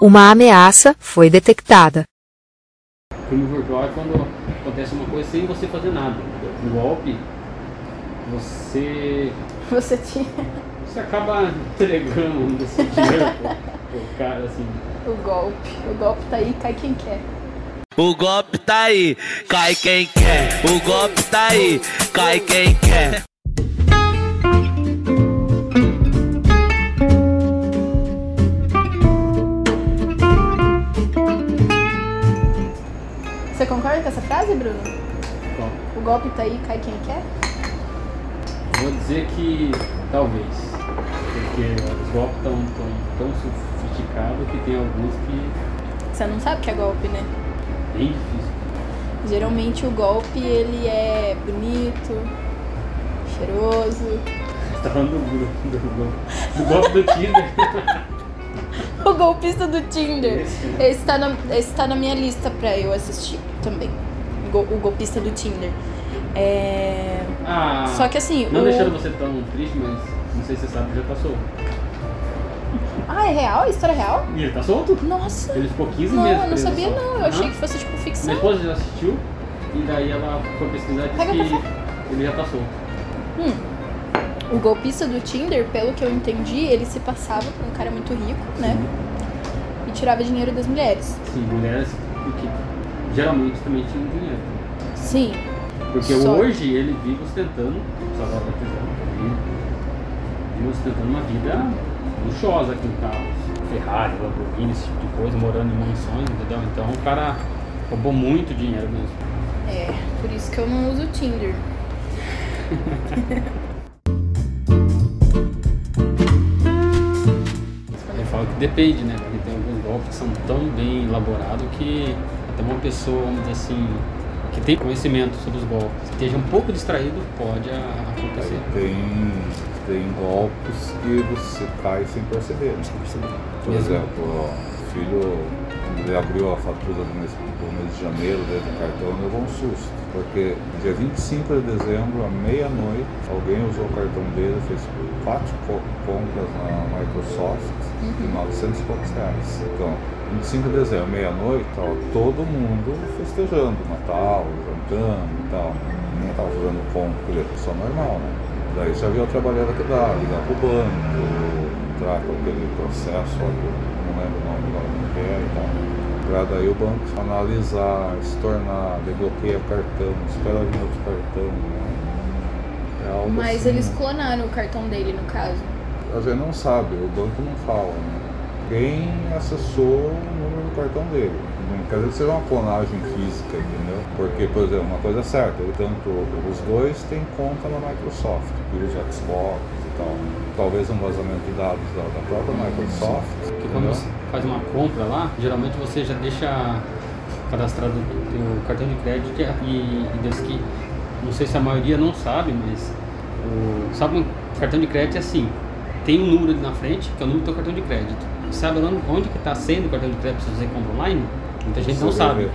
Uma ameaça foi detectada. Crime virtual é quando acontece uma coisa sem você fazer nada. Um golpe, você, Você tinha você acaba entregando esse dinheiro pro cara assim. o golpe. O golpe tá aí, cai quem quer. O golpe tá aí, cai quem quer. O golpe tá aí, cai quem quer. Concorda com essa frase, Bruno? Bom, O golpe tá aí, cai quem quer? vou dizer que talvez. Porque os golpes estão tão, tão sofisticados que tem alguns que Você não sabe que é golpe, né? bem difícil. Geralmente o golpe ele é bonito, cheiroso. Você tá falando do, do, do, do golpe do Tinder. O golpista do Tinder. Esse. Tá na, esse tá na minha lista pra eu assistir também. O, go- o golpista do Tinder. É... Ah, Só que assim, não o- deixando você tão triste, mas não sei se você sabe, já tá solto. Ah, é real? História real? E ele tá solto? Nossa! Ele ficou 15 Não, meses eu não sabia só. não. Eu achei que fosse tipo Minha ficção. esposa já assistiu e daí ela foi pesquisar e Pega disse café. que ele já tá solto. Hum. O golpista do Tinder, pelo que eu entendi, ele se passava por um cara muito rico, né? E tirava dinheiro das mulheres. Sim, mulheres que geralmente também tinham dinheiro. Sim. Porque Só- hoje ele vive ostentando, prisão, vive, vive ostentando uma vida luxuosa aqui em carros. Ferrari, Lamborghini, esse tipo de coisa, morando em mansões, entendeu? Então o cara roubou muito dinheiro mesmo. É, por isso que eu não uso o Tinder. depende, né? Porque tem alguns golpes que são tão bem elaborados que até uma pessoa, vamos dizer assim, que tem conhecimento sobre os golpes, esteja um pouco distraído, pode acontecer. Tem, tem golpes que você cai sem perceber. né? Por Mesmo. exemplo, ó, o filho ele abriu a fatura do mês, do mês de janeiro dentro do cartão levou um susto. Porque dia 25 de dezembro, à meia-noite, alguém usou o cartão dele fez quatro co- compras na Microsoft de 900 e poucos reais. Então, 25 de dezembro, meia-noite, todo mundo festejando Natal, jantando e tal. Ninguém tava fazendo compra, ele é pessoa normal, né? Daí já viu a trabalhada que dá, ligar pro banco, entrar com aquele processo, ó, e tal. Pra daí o banco analisar, estornar, desbloqueia o cartão, espera vir outro cartão, né? É algo Mas assim, eles né? clonaram o cartão dele, no caso. A gente não sabe, o banco não fala, né? Quem acessou o número do cartão dele. Não quer dizer que seja uma clonagem física, entendeu? Porque, por exemplo, uma coisa é certa, ele tanto os dois têm conta na Microsoft, que usa Xbox e tal. Talvez um vazamento de dados da, da própria Microsoft. Porque quando faz uma compra lá, geralmente você já deixa cadastrado o cartão de crédito e, e desde que, não sei se a maioria não sabe, mas o, sabe um cartão de crédito é assim, tem um número ali na frente, que é o número do teu cartão de crédito. Sabe onde, onde que está sendo o cartão de crédito se você compra online? Muita gente não sabe.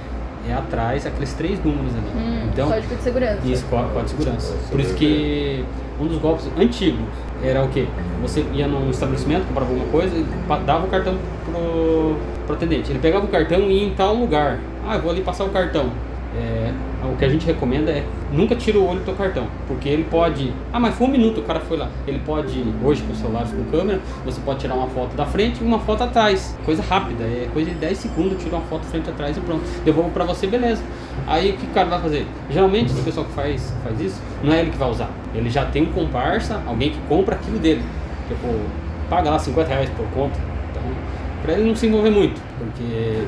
É atrás, aqueles três números ali. Hum, então, código de segurança. isso, có- código de segurança. Por isso que um dos golpes antigos era o quê? Você ia num estabelecimento, comprava alguma coisa e dava o cartão pro, pro atendente. Ele pegava o cartão e ia em tal lugar. Ah, eu vou ali passar o cartão. É, o que a gente recomenda é nunca tira o olho do teu cartão, porque ele pode. Ah, mas foi um minuto, o cara foi lá. Ele pode, hoje com celulares com câmera, você pode tirar uma foto da frente e uma foto atrás. Coisa rápida, é coisa de 10 segundos, tira uma foto frente atrás e pronto. Devolvo pra você, beleza. Aí o que o cara vai fazer? Geralmente esse pessoal que faz, faz isso, não é ele que vai usar. Ele já tem um comparsa, alguém que compra aquilo dele. Tipo, paga lá 50 reais por conta. Então, pra ele não se envolver muito, porque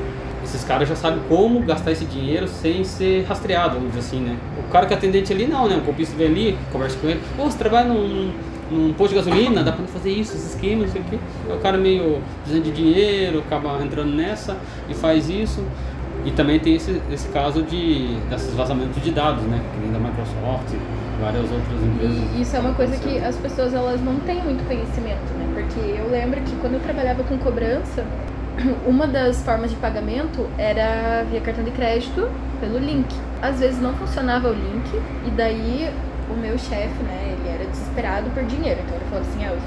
esses caras já sabem como gastar esse dinheiro sem ser rastreado, vamos dizer assim, né? O cara que é atendente ali não, né? O copista vem ali, conversa com ele, pô, você trabalha num, num posto de gasolina, dá pra fazer isso, esse esquema, não sei o quê. O cara meio precisando de dinheiro, acaba entrando nessa e faz isso. E também tem esse, esse caso de desses vazamentos de dados, né? Que vem da Microsoft, várias outras empresas. E isso é uma coisa que as pessoas elas não têm muito conhecimento, né? Porque eu lembro que quando eu trabalhava com cobrança, uma das formas de pagamento era via cartão de crédito pelo link. Às vezes não funcionava o link e daí o meu chefe, né, ele era desesperado por dinheiro. Então ele falou assim, Elza,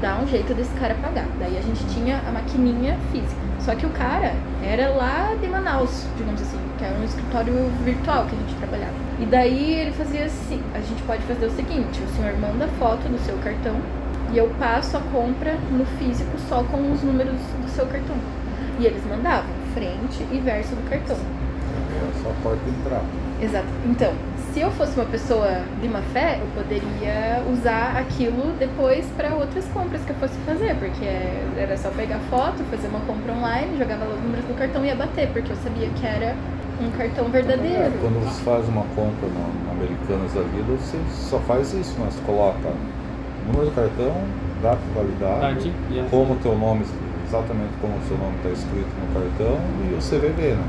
dá um jeito desse cara pagar. Daí a gente tinha a maquininha física. Só que o cara era lá de Manaus, digamos assim, que era um escritório virtual que a gente trabalhava. E daí ele fazia assim: a gente pode fazer o seguinte, o senhor manda foto do seu cartão e eu passo a compra no físico só com os números do seu cartão. E eles mandavam frente e verso do cartão. É só porta entrar. Exato. Então, se eu fosse uma pessoa de má fé, eu poderia usar aquilo depois para outras compras que eu fosse fazer, porque era só pegar foto, fazer uma compra online, jogava os números do cartão e ia bater, porque eu sabia que era um cartão É, verdadeiro. quando você faz uma compra no, no Americanas da vida, você só faz isso, mas coloca número do cartão, data de validade, como o teu nome, exatamente como o seu nome está escrito no cartão e o CVV, né?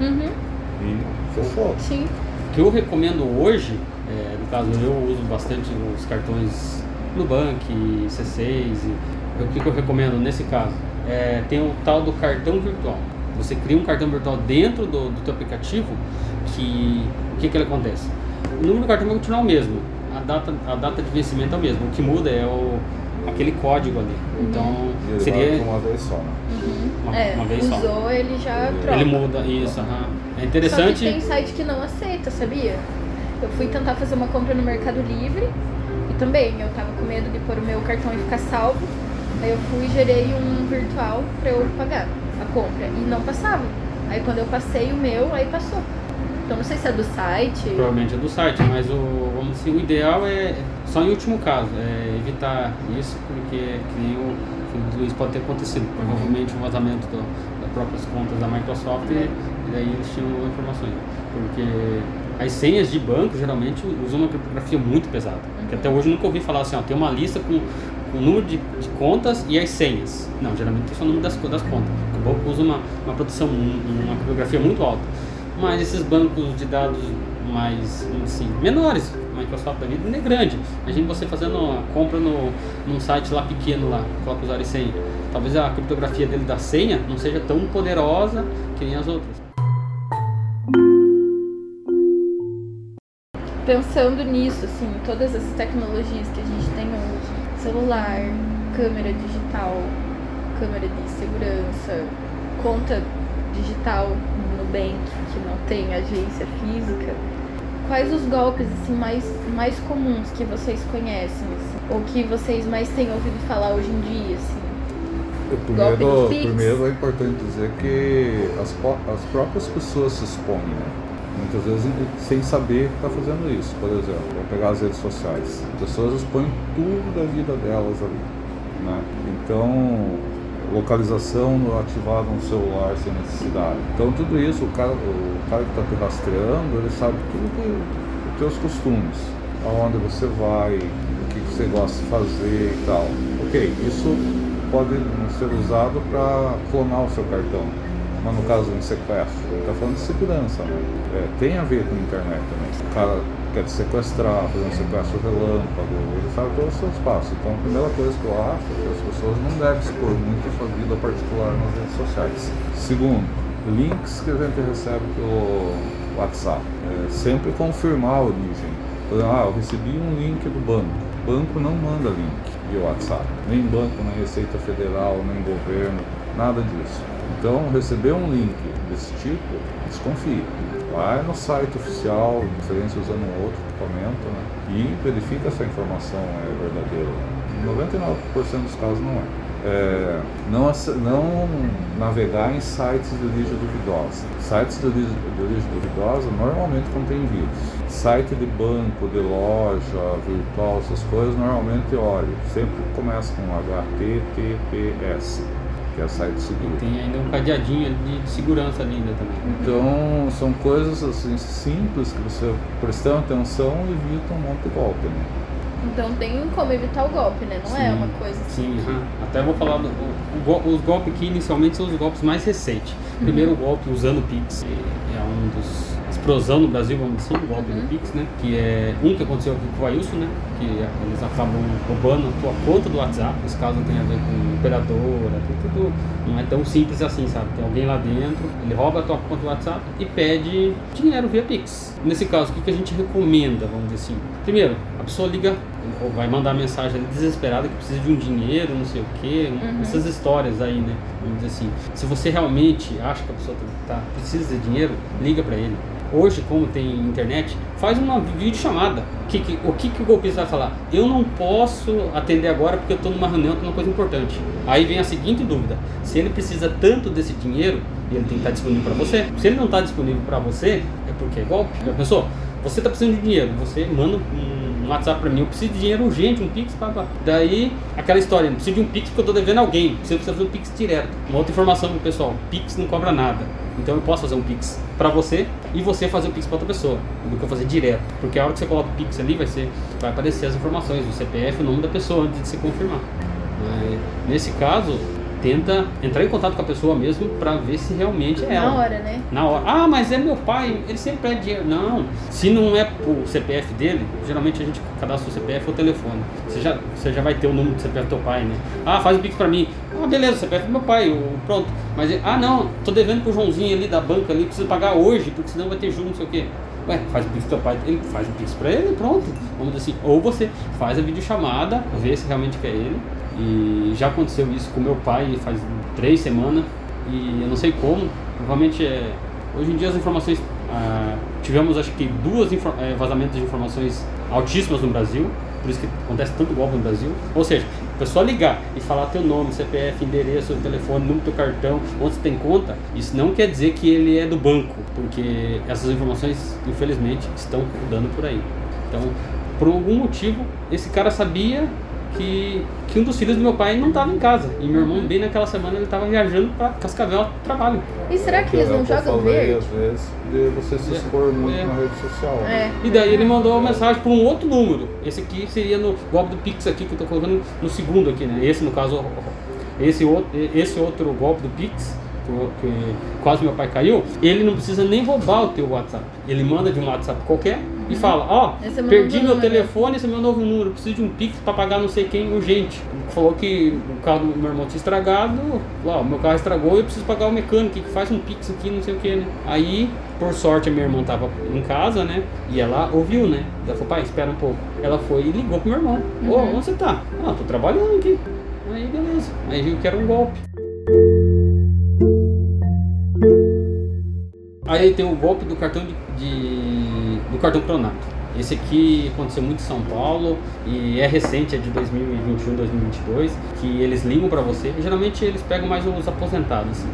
Uhum, E fechou. sim. O que eu recomendo hoje, é, no caso eu uso bastante os cartões Nubank, C6, e o que, que eu recomendo nesse caso? É, tem o tal do cartão virtual. Você cria um cartão virtual dentro do, do teu aplicativo que o que, que ele acontece? O número do cartão vai continuar o mesmo, a data, a data de vencimento é o mesmo, o que muda é o, aquele código ali. Então E ele seria uma vez só, né? uma, é, uma vez só. usou, ele já troca. Ele muda isso, aham. É Só que interessante. tem site que não aceita, sabia? Eu fui tentar fazer uma compra no Mercado Livre e também eu tava com medo de pôr o meu cartão e ficar salvo. Aí eu fui e gerei um virtual pra eu pagar a compra e não passava. Aí quando eu passei o meu, aí passou. Então não sei se é do site. Provavelmente é do site, mas o, vamos o ideal é, só em último caso, é evitar isso, porque que nem o, o Luiz pode ter acontecido, provavelmente um vazamento do, das próprias contas da Microsoft e, e daí eles tinham informações. Porque as senhas de banco geralmente usam uma criptografia muito pesada. Que até hoje eu nunca ouvi falar assim, ó, tem uma lista com, o número de, de contas e as senhas. Não, geralmente tem só o número das, das contas. O banco usa uma, uma proteção, um- uma criptografia muito alta. Mas esses bancos de dados mais assim, menores, Microsoft da vida não é grande. Imagina você fazendo uma compra no, num site lá pequeno lá, coloca usuário e senha. Talvez a criptografia dele da senha não seja tão poderosa que nem as outras. Pensando nisso, assim, todas essas tecnologias que a gente tem hoje, celular, câmera digital, câmera de segurança, conta digital Nubank, que não tem agência física, quais os golpes assim mais, mais comuns que vocês conhecem, assim, ou que vocês mais têm ouvido falar hoje em dia, assim? Primeiro, primeiro é importante dizer que as, as próprias pessoas se expõem, né? Muitas vezes sem saber que está fazendo isso. Por exemplo, vou pegar as redes sociais. As pessoas expõem tudo da vida delas ali. Né? Então, localização no- celular sem necessidade. Então, tudo isso, o cara, o cara que está te rastreando, ele sabe tudo que, os teus costumes, aonde você vai, o que você gosta de fazer e tal. Ok, isso pode ser usado para clonar o seu cartão. Mas no caso de um sequestro, está falando de segurança, né? É, tem a ver com a internet também. O cara quer sequestrar, fazer um sequestro relâmpago, ele sabe todos os seus passos. Então a primeira coisa que eu acho é que as pessoas não devem expor muito a sua vida particular nas redes sociais. Segundo, links que a gente recebe pelo WhatsApp. É, sempre confirmar a origem. Ah, eu recebi um link do banco. O banco não manda link via WhatsApp. Nem banco, nem Receita Federal, nem governo, nada disso. Então, receber um link desse tipo, desconfie. Vai no site oficial, preferência usando um outro equipamento, né? E verifica se a informação é verdadeira. Em 99% dos casos não é. É, não, não navegar em sites de origem duvidosa. Sites de origem, de origem duvidosa normalmente contêm vírus. Site de banco, de loja, virtual, essas coisas, normalmente, olha, sempre começa com HTTPS, que é site seguro. Tem ainda um cadeadinho de, segurança ali ainda também. Então, são coisas assim simples que você, prestando atenção, evita um monte de golpe, né? Então tem como evitar o golpe, né? Não é Sim. uma coisa assim. Sim, aham. até vou falar do, o- o os golpes que inicialmente são os golpes mais recentes. Uhum. Primeiro o golpe usando o Pix, é é um dos explosão no Brasil, vamos dizer assim, o golpe do Pix, né? Que é um que aconteceu aqui com o Ailson, né? Que eles acabam roubando a tua conta do WhatsApp. Esse caso tem a ver com operadora, tem tudo. Não é tão simples assim, sabe? Tem alguém lá dentro, ele rouba a tua conta do WhatsApp e pede dinheiro via Pix. Nesse caso, o que, que a gente recomenda, vamos dizer assim? Primeiro, a pessoa liga ou vai mandar mensagem ali desesperada que precisa de um dinheiro, não sei o quê, essas histórias aí, né? Vamos dizer assim. Se você realmente acha que a pessoa tá, precisa de dinheiro, liga para ele. Hoje, como tem internet, faz uma videochamada. O que, que, o que, que o golpista vai falar? Eu não posso atender agora porque eu estou numa reunião, estou numa coisa importante. Aí vem a seguinte dúvida: se ele precisa tanto desse dinheiro, ele tem que estar disponível para você. Se ele não está disponível para você, é porque é golpe. Já pensou? Você está precisando de dinheiro, você manda um WhatsApp para mim, eu preciso de dinheiro urgente, um Pix, pá, pá. Daí, aquela história, eu preciso de um Pix porque eu estou devendo alguém, você precisa fazer um Pix direto. Uma outra informação pro pessoal, Pix não cobra nada. Então eu posso fazer um Pix para você e você fazer o Pix para outra pessoa, do que eu fazer direto. Porque a hora que você coloca o Pix ali, vai, ser, vai aparecer as informações, o CPF, o nome da pessoa, antes de se confirmar. Mas, nesse caso, tenta entrar em contato com a pessoa mesmo para ver se realmente é ela. Na hora, né? Na hora. Ah, mas é meu pai, ele sempre pede dinheiro. Não, se não é o CPF dele, geralmente a gente cadastra o CPF ou o telefone. Você já, você já vai ter o número do CPF do teu pai, né? Ah, faz o Pix pra mim. Ah, beleza, o CPF do meu pai, o- pronto. Mas, ah, não, tô devendo pro Joãozinho ali da banca ali, preciso pagar hoje, porque senão vai ter juros, não sei o quê. Ué, faz o Pix pro teu pai, ele faz o Pix pra ele, pronto. Vamos dizer assim. Ou você faz a videochamada, vê se realmente quer ele. E já aconteceu isso com meu pai faz três semanas. E eu não sei como. Provavelmente é. Hoje em dia as informações. ah, tivemos acho que duas eh, vazamentos de informações altíssimas no Brasil. Por isso que acontece tanto golpe no Brasil. Ou seja, a pessoa ligar e falar teu nome, CPF, endereço, telefone, número do cartão, onde você tem conta, isso não quer dizer que ele é do banco, porque essas informações, infelizmente, estão dando por aí. Então, por algum motivo, esse cara sabia que, que um dos filhos do meu pai não estava em casa. E meu irmão, bem naquela semana, ele estava viajando para Cascavel trabalho. E será que eles é não jogam falei, verde? às vezes, de você se É. expor muito É. na rede social. né? É. E daí ele mandou uma mensagem para um outro número. Esse aqui seria no golpe do Pix aqui que eu tô colocando no segundo aqui, né? Esse no caso, esse outro, esse outro golpe do Pix que- quase meu pai caiu, ele não precisa nem roubar o teu WhatsApp. Ele manda de um WhatsApp qualquer e fala, ó, Esse é meu perdi meu número." telefone, esse é meu novo número, preciso de um Pix para pagar não sei quem urgente. Falou que o carro do meu irmão tinha estragado, o meu carro estragou e eu preciso pagar o mecânico, que faz um Pix aqui, não sei o que, né? Aí, por sorte, a minha irmã tava em casa, né? E ela ouviu, né? Ela falou, pai, espera um pouco. Ela foi e ligou pro meu irmão. Ô, Uhum. onde você tá? Ah, tô trabalhando aqui. Aí, beleza. Aí viu que era um golpe. Aí tem o golpe do cartão de, de- do cartão Pronato. Esse aqui aconteceu muito em São Paulo e é recente, é de 2021, 2022, que eles ligam pra você. Geralmente eles pegam mais os aposentados, assim.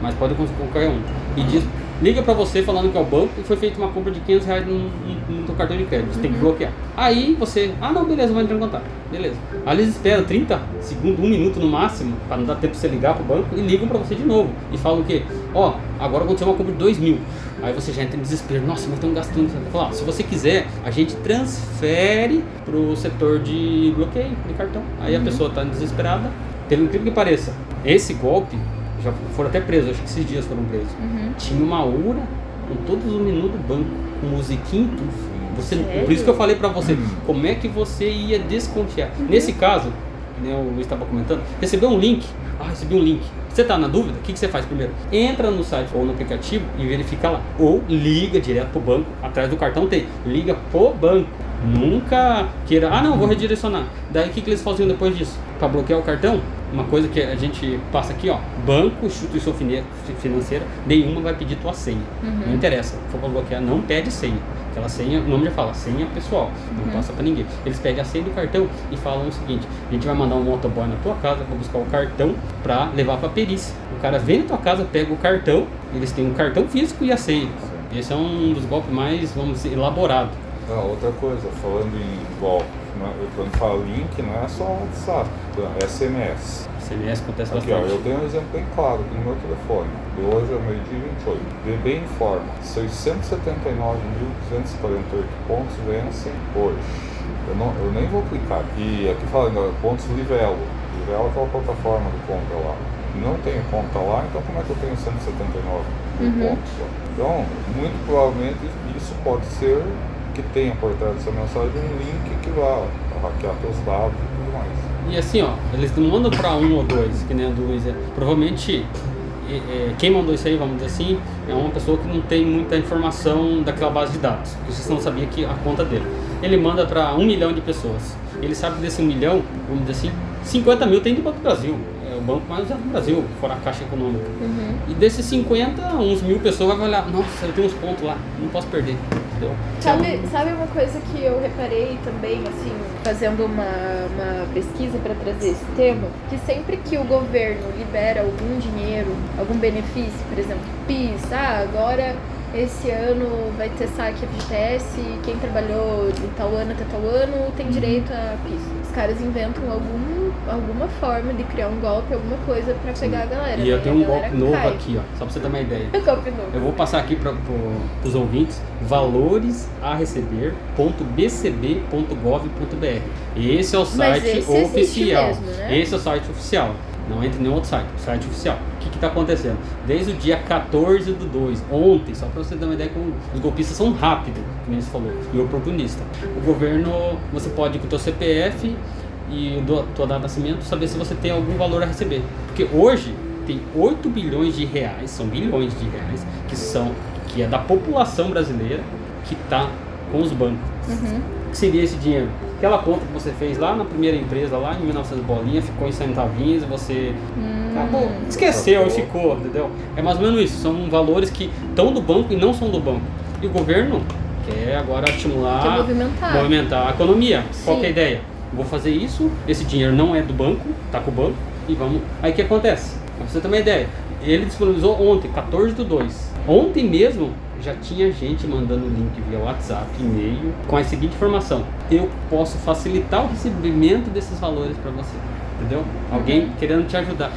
mas pode acontecer com qualquer um. E diz, liga pra você falando que é o banco e foi feita uma compra de 500 reais no, no, no teu cartão de crédito. Você tem que bloquear. Aí você, ah não, beleza, vai entrar em contato. Beleza. Aí eles esperam 30 segundos, um minuto no máximo, para não dar tempo pra você ligar pro banco e ligam pra você de novo. E falam o quê? Ó, agora aconteceu uma compra de 2 mil. Aí você já entra em desespero. Nossa, mas estão gastando. Fala, ó, se você quiser, a gente transfere pro setor de bloqueio de cartão. Aí a pessoa tá desesperada. Pelo incrível que pareça, esse golpe já foram até presos, acho que esses dias foram presos. Uhum. Tinha uma URA com todos os menus do banco, com musiquinha e tudo. Você, Sério? por isso que eu falei pra você, como é que você ia desconfiar? Nesse caso, né, o Luiz estava comentando, recebeu um link. Ah, recebi um link. Você tá na dúvida? O que, que você faz primeiro? Entra no site ou no aplicativo e verifica lá. Ou liga direto pro banco. Atrás do cartão tem. Liga pro banco. Nunca queira. Ah, não, vou redirecionar. Daí o que, que eles faziam depois disso? Para bloquear o cartão, uma coisa que a gente passa aqui, ó. Banco, instituição financeira, nenhuma vai pedir tua senha. Não interessa. Se for bloquear, não pede senha. Aquela senha, o nome já fala, senha pessoal. Não passa pra ninguém. Eles pedem a senha do cartão e falam o seguinte: a gente vai mandar um motoboy na tua casa pra buscar o cartão pra levar pra perícia. O cara vem na tua casa, pega o cartão, eles têm um cartão físico e a senha. Esse é um dos golpes mais, vamos dizer, elaborados. Ah, outra coisa, falando em golpe, quando fala link, não é só WhatsApp, é SMS. CMS acontece Aqui, ó, bastante. eu tenho um exemplo bem claro aqui no meu telefone. De hoje é meio-dia 28. VB informa: 679.248 pontos vencem hoje. Eu, não, eu nem vou clicar. E aqui fala ainda, pontos Livelo. Livelo é aquela plataforma do compra lá. não tenho conta lá, então como é que eu tenho 179 mil Uhum. pontos? Então, muito provavelmente isso pode ser que tenha por trás dessa mensagem um link que vá hackear teus dados e tudo mais. E assim, ó, eles não mandam pra um ou dois, que nem a do Luiz. é. Provavelmente, quem mandou isso aí, vamos dizer assim, é uma pessoa que não tem muita informação daquela base de dados, que vocês não sabiam que a conta dele. Ele manda pra um milhão de pessoas. Ele sabe que desse um milhão, vamos dizer assim, 50 mil tem do Banco Brasil. É o banco mais usado do Brasil, fora a Caixa Econômica. Uhum. E desses 50, uns mil pessoas vão olhar, nossa, eu tenho uns pontos lá, não posso perder. Entendeu? Sabe, sabe uma coisa que eu reparei também, assim, fazendo uma, uma pesquisa para trazer esse tema? Que sempre que o governo libera algum dinheiro, algum benefício, por exemplo, PIS, ah, agora esse ano vai ter saque FGTS, quem trabalhou de tal ano até tal ano tem direito a PIS. Os caras inventam algum, alguma forma de criar um golpe, alguma coisa para pegar a galera. E eu tenho um golpe novo cai. aqui, ó, só pra você ter uma ideia. golpe novo. Eu vou passar aqui para os ouvintes valores a receber.bcb.gov.br. Esse é o site esse oficial. mesmo, né? Esse é o site oficial. Não entra em nenhum outro site, site oficial. O que está acontecendo? Desde o dia 14 do 2, ontem, só para você ter uma ideia como os golpistas são rápidos, como você falou, e oportunista. O governo, você pode ir com o teu CPF e do, tua data de nascimento saber se você tem algum valor a receber. Porque hoje tem 8 bilhões de reais, são bilhões de reais, que são que é da população brasileira que está com os bancos. Uhum. O que seria esse dinheiro? Aquela conta que você fez lá na primeira empresa, lá em 1900 bolinha, ficou em centavinhos, você acabou, esqueceu e Acabou. ficou, entendeu? É mais ou menos isso, são valores que estão do banco e não são do banco. E o governo quer agora estimular, Quer movimentar. movimentar a economia. Qual que é a Sim. ideia? Vou fazer isso, esse dinheiro não é do banco, tá com o banco, e vamos. Aí o que acontece? Pra você ter uma ideia, ele disponibilizou ontem, 14 do 2. Ontem mesmo já tinha gente mandando link via WhatsApp, e-mail, com a seguinte informação: eu posso facilitar o recebimento desses valores para você. Entendeu? Alguém Uhum. querendo te ajudar,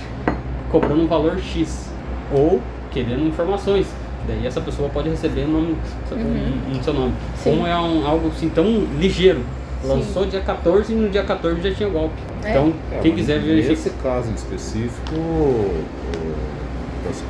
cobrando um valor X, ou querendo informações. Daí essa pessoa pode receber no, nome, Uhum. no seu nome. Sim. Como é um, algo assim tão ligeiro. Sim. Lançou dia 14 e no dia 14 já tinha golpe. É. Então, É, quem quiser verificar. Nesse caso em específico, os,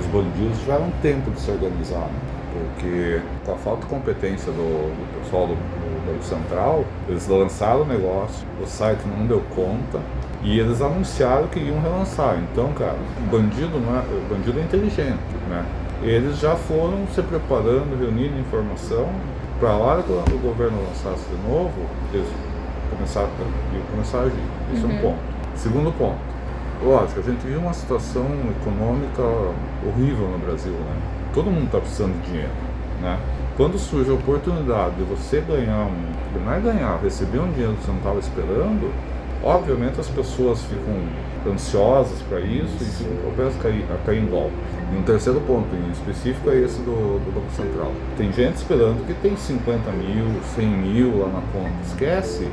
os bandidos tiveram tempo de se organizar, né? porque com a falta de competência do, do pessoal do, do Banco Central, eles lançaram o negócio, o site não deu conta e eles anunciaram que iam relançar. Então, cara, o bandido, não é, o bandido é inteligente, né? Eles já foram se preparando, reunindo informação para a hora que o governo lançasse de novo, eles começaram, iam começar a agir. Isso é um ponto. Segundo ponto, lógico, a gente vive uma situação econômica horrível no Brasil, né? Todo mundo está precisando de dinheiro, né? Quando surge a oportunidade de você ganhar um, não é ganhar, receber um dinheiro que você não estava esperando, obviamente as pessoas ficam ansiosas para isso e ficam propensas a cair, a cair em golpe. E um terceiro ponto em específico é esse do, do Banco Central. Tem gente esperando que tem 50 mil, 100 mil lá na conta. Esquece.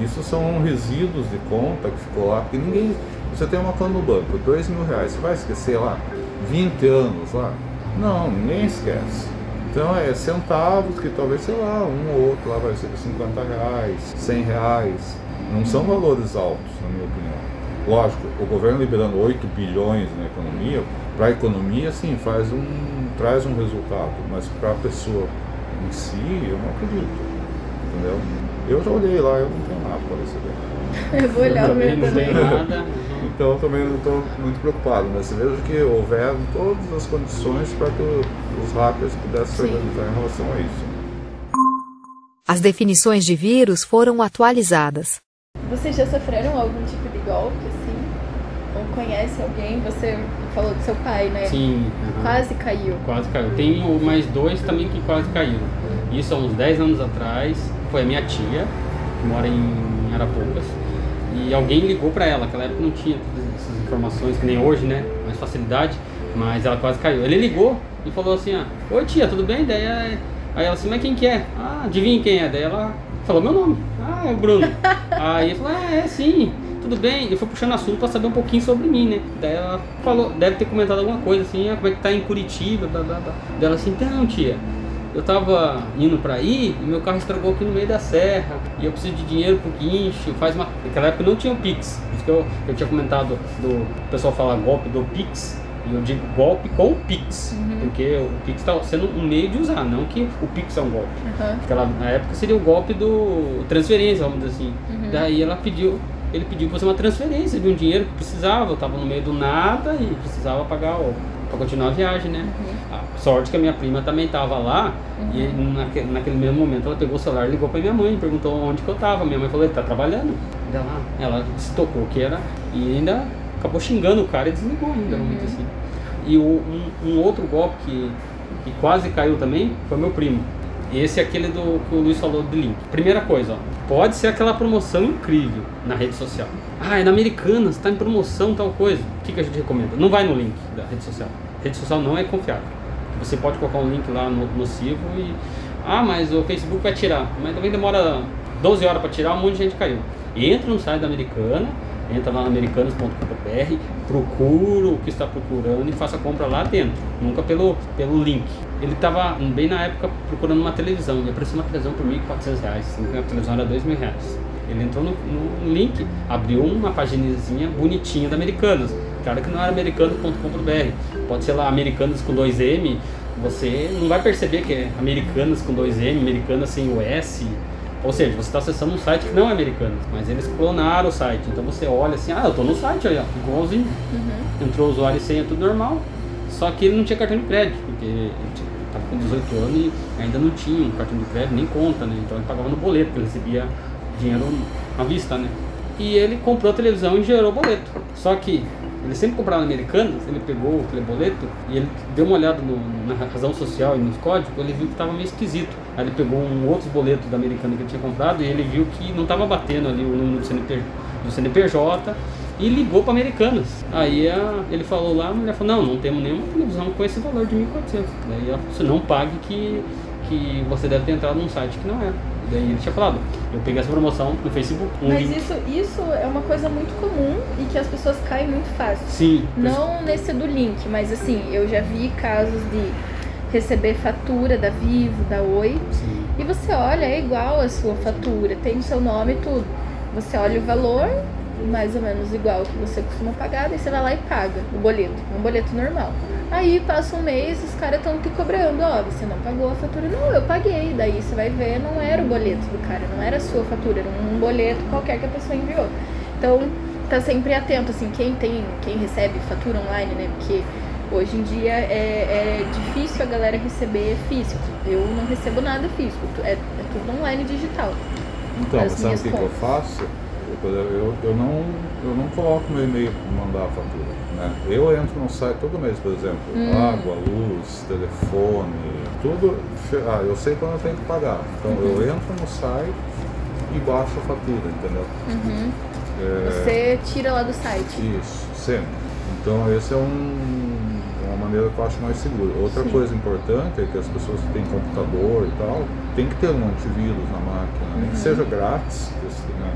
Isso são resíduos de conta que ficou lá, porque ninguém. Você tem uma conta no banco, 2 mil reais, você vai esquecer lá 20 anos lá? Não, ninguém esquece. Então é centavos que talvez, sei lá, um ou outro lá vai receber 50 reais, 100 reais. Não são valores altos, na minha opinião. Lógico, o governo liberando 8 bilhões na economia, para a economia, sim, faz um, traz um resultado, mas para a pessoa em si, eu não acredito. Entendeu? Eu já olhei lá, eu não tenho nada para receber. Eu vou olhar o também meu também. nada. Então eu também não estou muito preocupado, mas eu vejo que houveram todas as condições para que os hackers pudessem se organizar em relação a isso. As definições de vírus foram atualizadas. Vocês já sofreram algum tipo de golpe, assim? Ou conhece alguém? Você falou do seu pai, né? Sim. aham. Quase caiu. Quase caiu. Tenho mais dois também que quase caíram. Isso há uns 10 anos atrás. Foi a minha tia, que mora em Arapongas. E alguém ligou pra ela, naquela época não tinha todas essas informações, que nem hoje, né? Mais facilidade. Mas ela quase caiu. Ele ligou e falou assim, ah, Oi tia, tudo bem? Daí é- aí ela assim, mas quem que é? Ah, adivinha quem é? Daí ela falou meu nome. Ah, é o Bruno. aí ele falou, ah, é sim. Tudo bem, e foi puxando assunto pra saber um pouquinho sobre mim, né? Daí ela falou, deve ter comentado alguma coisa assim, ah, como é que tá em Curitiba, blá blá blá. Daí ela assim, então tia, eu tava indo pra ir e meu carro estragou aqui no meio da serra e eu preciso de dinheiro pro guincho. Faz uma... Naquela época não tinha o Pix. Isso que eu, eu tinha comentado do pessoal falar golpe do Pix. E eu digo golpe com o Pix. Porque o Pix tá sendo um meio de usar, não que o Pix é um golpe. Aham. Naquela, na época seria o golpe do transferência, vamos dizer assim. Daí ela pediu, ele pediu pra fazer uma transferência de um dinheiro que precisava, eu tava no meio do nada e precisava pagar o, pra continuar a viagem, né? A sorte que a minha prima também tava lá e naque, naquele mesmo momento ela pegou o celular e ligou pra minha mãe, perguntou onde que eu tava. Minha mãe falou, ele tá trabalhando. Ela, ela se tocou que era e ainda acabou xingando o cara e desligou ainda, vamos dizer assim. E o, um, um outro golpe que, que quase caiu também foi meu primo. Esse é aquele do que o Luiz falou do link. Primeira coisa, ó, pode ser aquela promoção incrível na rede social. Ah, é na Americanas, tá em promoção tal coisa. O que, que a gente recomenda? Não vai no link da rede social. rede social não é confiável. Você pode colocar um link lá no, nocivo e. Ah, mas o Facebook vai tirar. Mas também demora 12 horas para tirar, um monte de gente caiu. Entra no site da Americana, entra lá no americanas.com.br, procura o que está procurando e faça a compra lá dentro, nunca pelo, pelo link. Ele estava bem na época procurando uma televisão, e apareceu uma televisão por 1.400 reais, sendo que a televisão era 2.000 reais. Ele entrou no, no link, abriu uma paginazinha bonitinha da Americanas. Claro que não era americanas.com.br, pode ser lá Americanas com 2M, você não vai perceber que é Americanas com 2M, Americanas sem o S, ou seja, você está acessando um site que não é americano, mas eles clonaram o site. Então você olha assim, ah, eu estou no site aí, ó, igualzinho. Entrou o usuário e senha, tudo normal. Só que ele não tinha cartão de crédito, porque ele estava com 18 anos e ainda não tinha um cartão de crédito, nem conta, né? Então ele pagava no boleto, porque ele recebia dinheiro à vista, né? E ele comprou a televisão e gerou o boleto. Só que ele sempre comprava na Americanas, ele pegou aquele boleto e ele deu uma olhada no- na razão social e nos códigos, ele viu que estava meio esquisito. Aí ele pegou um outro boleto da Americana que ele tinha comprado e ele viu que não estava batendo ali o número do, CNP, do CNPJ e ligou para Americanas. Aí a- ele falou lá, a mulher falou, não, não temos nenhuma televisão com esse valor de 1.400. Daí ela falou, você não pague que, que você deve ter entrado num site que não. E daí ele tinha falado, eu peguei essa promoção no Facebook, um Mas link. isso, isso é uma coisa muito comum e que as pessoas caem muito fácil. Sim, Não nesse do link, mas assim, eu já vi casos de receber fatura da Vivo, da Oi, sim. e você olha, é igual a sua fatura, tem o seu nome e tudo. Você olha o valor, mais ou menos igual que você costuma pagar, daí você vai lá e paga o boleto, um boleto normal. Aí passa um mês, os caras estão te cobrando, ó, você não pagou a fatura. Não, eu paguei. Daí você vai ver, não era o boleto do cara, não era a sua fatura, era um boleto qualquer que a pessoa enviou. Então, tá sempre atento, assim, quem tem, quem recebe fatura online, né? Porque hoje em dia é, é difícil a galera receber físico. Eu não recebo nada físico, é, é tudo online digital. Então, As sabe o que, que eu faço? Eu, eu, eu, não, eu não coloco meu e-mail para mandar a fatura. Né? Eu entro no site todo mês, por exemplo, Hum. água, luz, telefone, tudo. Ah, eu sei quando eu tenho que pagar. Então eu Uhum. entro no site e baixo a fatura, entendeu? Uhum. É, Você tira lá do site. Isso, sempre. Então esse é um, maneira que eu acho mais segura. Outra Sim. coisa importante é que as pessoas que têm computador e tal, tem que ter um antivírus na máquina, nem Uhum. que seja grátis, né?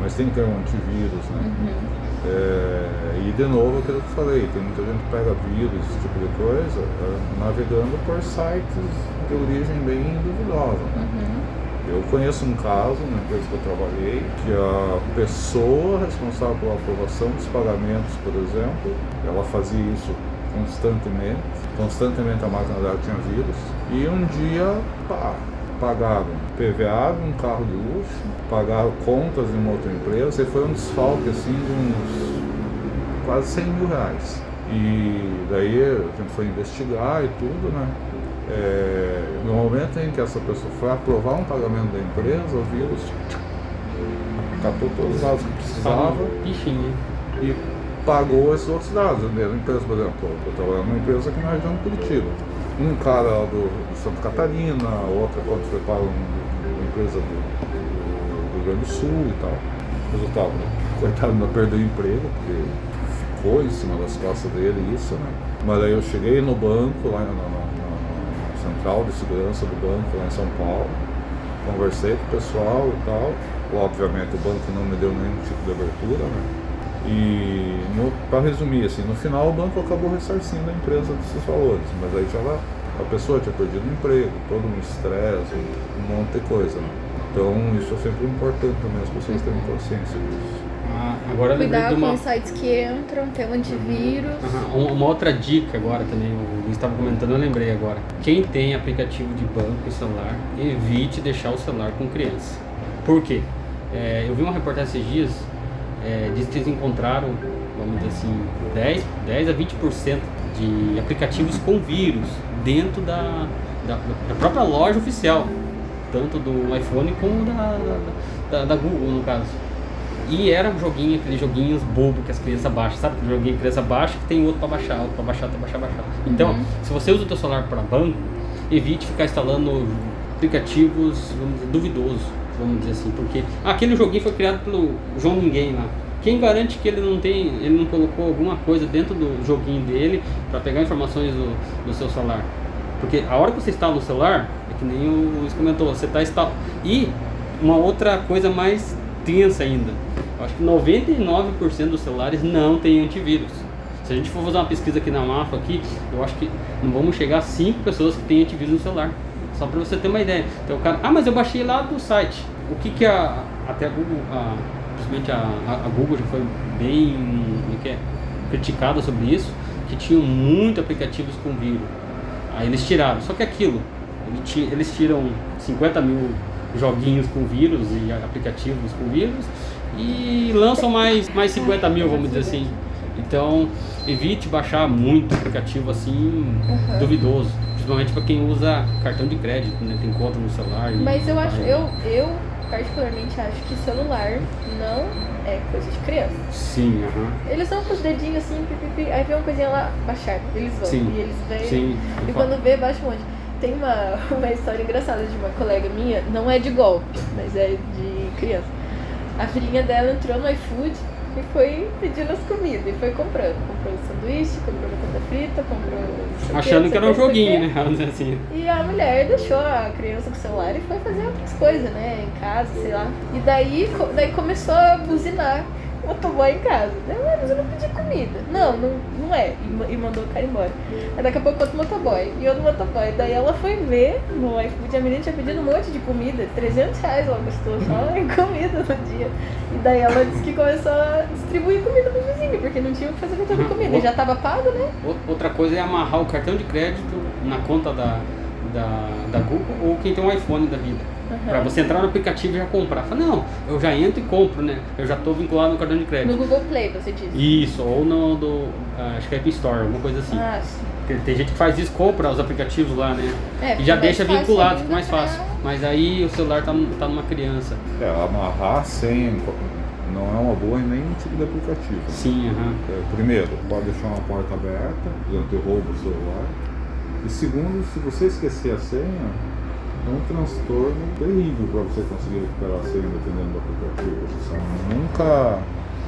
mas tem que ter um antivírus, né? Uhum. É, e de novo aquilo que eu falei, tem muita gente que pega vírus, esse tipo de coisa, é, navegando por sites de origem bem duvidosa. né? Uhum. Eu conheço um caso na empresa que eu trabalhei que a pessoa responsável pela aprovação dos pagamentos, por exemplo, ela fazia isso constantemente. Constantemente a máquina dela tinha vírus. E um dia, pá, pagaram PVA de um carro de luxo, pagaram contas de uma outra empresa e foi um desfalque assim de uns quase 100 mil reais. E daí a gente foi investigar e tudo, né? É, no momento em que essa pessoa foi aprovar um pagamento da empresa, o vírus catou todos os dados que precisava Bichinho. e pagou esses outros dados. A mesma empresa, por exemplo, eu trabalhava numa empresa aqui na região de Curitiba. Um cara do, Santa Catarina, outra quando foi para um- uma empresa do, do Rio Grande do Sul e tal. Resultado, né? coitado não perdeu o emprego, porque ficou em cima das costas dele isso, né? Mas aí eu cheguei no banco, lá na- na- na central de segurança do banco lá em São Paulo, conversei com o pessoal e tal. Obviamente o banco não me deu nenhum tipo de abertura, né? E para resumir, assim, no final o banco acabou ressarcindo a empresa desses valores, mas aí já era A pessoa tinha perdido o emprego, todo um estresse, um monte de coisa. Né? Então isso é sempre importante também as pessoas terem consciência disso. Ah, agora Cuidar de com uma, os sites que entram, ter um antivírus. Aham, uma- uma outra dica agora também, o Luiz estava comentando, eu lembrei agora. Quem tem aplicativo de banco e celular, evite deixar o celular com criança. Por quê? É, eu vi uma reportagem esses dias, é, diz que eles encontraram, vamos dizer assim, 10, 10 a 20% de aplicativos com vírus dentro da, da, da própria loja oficial, tanto do iPhone como da, da, da- Google, no caso. E era um joguinho, aqueles joguinhos bobo que as crianças baixam, sabe? Aquele joguinho que criança baixa que tem outro pra baixar, outro pra baixar, outro pra baixar, baixar. Então, se você usa o teu celular para banco, evite ficar instalando aplicativos, dizer, duvidosos, vamos dizer assim, porque aquele joguinho foi criado pelo João Ninguém lá. Quem garante que ele não tem, ele não colocou alguma coisa dentro do joguinho dele para pegar informações do, do seu celular? Porque a hora que você instala no celular, é que nem o Luiz comentou, você está instalando. E uma outra coisa mais tensa ainda. Eu acho que 99% dos celulares não tem antivírus. Se a gente for fazer uma pesquisa aqui na MAFA aqui, eu acho que não vamos chegar a 5 pessoas que têm antivírus no celular. Só para você ter uma ideia. Então o cara, ah, mas eu baixei lá do site. O que que a até a Google, a, principalmente a, a- Google já foi bem é é, criticada sobre isso, que tinham muitos aplicativos com vírus. Aí eles tiraram. Só que aquilo, eles tiram 50 mil joguinhos com vírus e aplicativos com vírus e lançam mais, mais 50 mil, vamos dizer assim. Então, evite baixar muito aplicativo assim, duvidoso. Principalmente para quem usa cartão de crédito, né? Tem conta no celular. Mas eu acho, eu, eu particularmente acho que celular não é coisa de criança. Sim, aham. Eles vão com os dedinhos assim, pi, pi, pi, aí vem uma coisinha lá, baixar. Eles vão. Sim. E eles vêm. Sim. E quando vê, baixa um monte. Tem uma, uma história engraçada de uma colega minha, não é de golpe, mas é de criança. A filhinha dela entrou no iFood e foi pedindo as comidas e foi comprando. Comprou um sanduíche, comprou batata frita, comprou. o Achando que era o um o joguinho, né? Assim. E a mulher deixou a criança com o celular e foi fazer outras coisas, né? Em casa, sei lá. E daí, daí começou a buzinar motoboy em casa. "Ué, mas eu não pedi comida. Não, não, não é. E, e mandou o cara embora. Aí daqui a pouco outro motoboy. E outro motoboy. Daí ela foi ver no iFood. A menina tinha pedido um monte de comida. 300 reais ela gastou só em comida no dia. E daí ela disse que começou a distribuir comida pro vizinho, porque não tinha o que fazer com tanta Uhum. comida. E já tava pago, né? Ou- Outra coisa é amarrar o cartão de crédito na conta da, da, da Google ou quem tem um iPhone da vida. Pra você entrar no aplicativo e já comprar. Fala, não, eu já entro e compro, né? Eu já tô vinculado no cartão de crédito. No Google Play, você disse. Isso, ou no do. ah, acho que é App Store, alguma coisa assim. Ah, sim. Porque Tem gente que faz isso, compra os aplicativos lá, né? É, e já deixa vinculado, ainda fica mais pra- fácil. Mas aí o celular tá, tá numa criança. É, amarrar a senha em co- não é uma boa em nenhum tipo de aplicativo. Sim, aham. É, primeiro, pode deixar uma porta aberta, durante o roubo do celular. E segundo, se você esquecer a senha, é um transtorno terrível para você conseguir recuperar a senha dependendo do aplicativo. Você nunca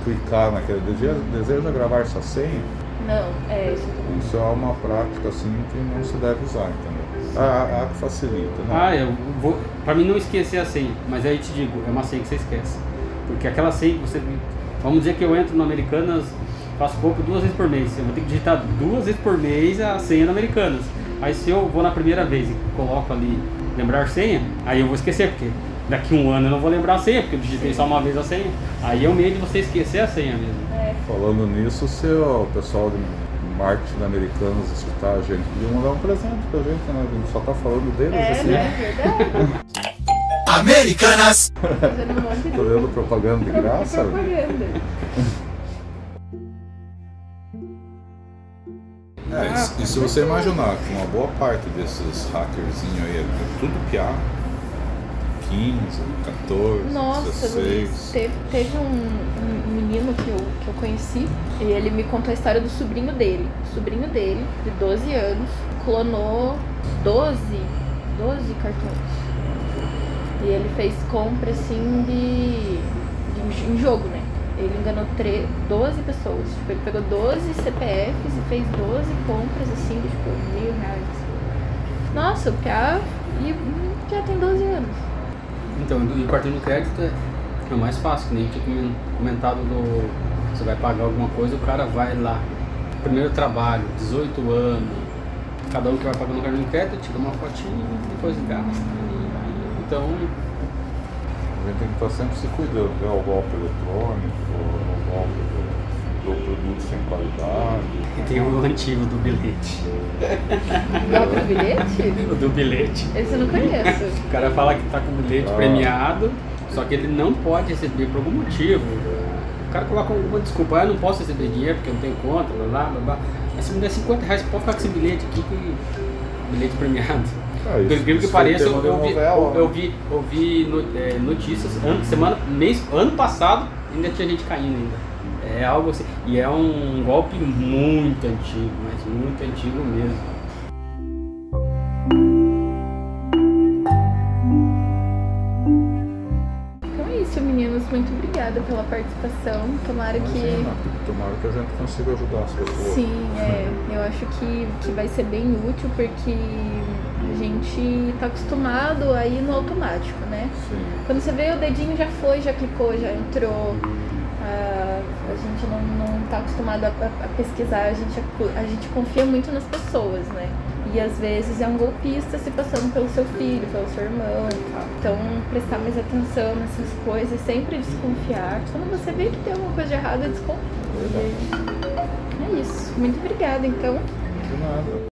clicar naquele desejo, deseja gravar essa senha, Não, é isso também. isso é uma prática assim que não se deve usar, entendeu? A, a que facilita, né? Ah, eu vou. Pra mim não esquecer a senha, mas aí te digo, é uma senha que você esquece. Porque aquela senha que você. Vamos dizer que eu entro no Americanas, faço compra duas vezes por mês. Eu vou ter que digitar duas vezes por mês a senha no Americanas. Aí se eu vou na primeira vez e coloco ali lembrar senha, aí eu vou esquecer, porque daqui um ano eu não vou lembrar a senha, porque eu digitei só uma vez a senha. Aí é o medo de você esquecer a senha mesmo. É. Falando nisso, se o pessoal de marketing americanos escutar a gente, podia mandar um presente pra gente, né? A gente só tá falando deles É, assim. né? Verdade. Americanas. Tô dando propaganda de graça. propaganda. É, e se- e se você imaginar que uma boa parte desses hackerzinhos aí é tudo piá, 15, 14, Nossa, 16. Luiz, teve, teve um, um menino que eu, que eu conheci e ele me contou a história do sobrinho dele. O sobrinho dele, de 12 anos, clonou 12, 12 cartões. E ele fez compra assim de, de em jogo, né? Ele enganou tre 12 pessoas. Tipo, ele pegou 12 CPFs e fez 12 compras assim de tipo mil reais. Nossa, o e, hum, já tem 12 anos. Então, e o cartão de crédito é, é o mais fácil, que nem tinha comen- comentado do. Você vai pagar alguma coisa, o cara vai lá. Primeiro trabalho, 18 anos, cada um que vai pagando o cartão de crédito, tira uma fotinha, depois gasta. e- Então, A gente tem que estar sempre se cuidando, né? O golpe eletrônico, o golpe do, do produto sem qualidade. e tem o antigo do bilhete. Golpe do bilhete? O do bilhete. Esse eu não conheço. O cara fala que tá com o bilhete Ah. premiado, só que ele não pode receber por algum motivo. O cara coloca alguma desculpa, ah, eu não posso receber dinheiro porque eu não tenho conta, blá blá blá. blá. Mas se me der 50 reais, pode ficar com esse bilhete aqui, que bilhete premiado. Ah, Por incrível que pareça, eu, eu vi, novela, eu, né? vi, eu vi no- é, notícias, ano, semana, mês, ano passado, ainda tinha gente caindo ainda. É algo assim, e é um golpe muito antigo, mas muito antigo mesmo. Então é isso, meninos. Muito obrigada pela participação. Tomara que. Imagina, tomara que a gente consiga ajudar as pessoas. Sim, é. Eu acho que, que vai ser bem útil porque a gente tá acostumado a ir no automático, né? Sim. Quando você vê o dedinho já foi, já clicou, já entrou. Ah, a gente não, não tá acostumado a, a- a pesquisar, a gente, a gente confia muito nas pessoas, né? E às vezes é um golpista se passando pelo seu filho, pelo seu irmão e tal. Então prestar mais atenção nessas coisas, sempre desconfiar. Quando você vê que tem alguma coisa de errada, desconfia. Isso. Muito obrigada, então. De nada.